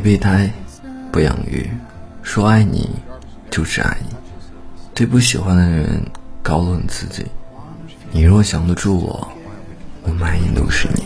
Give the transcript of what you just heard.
备胎，不养育。说爱你，就是爱你。对不喜欢的人，高论自己。你若降得住我，我满眼都是你。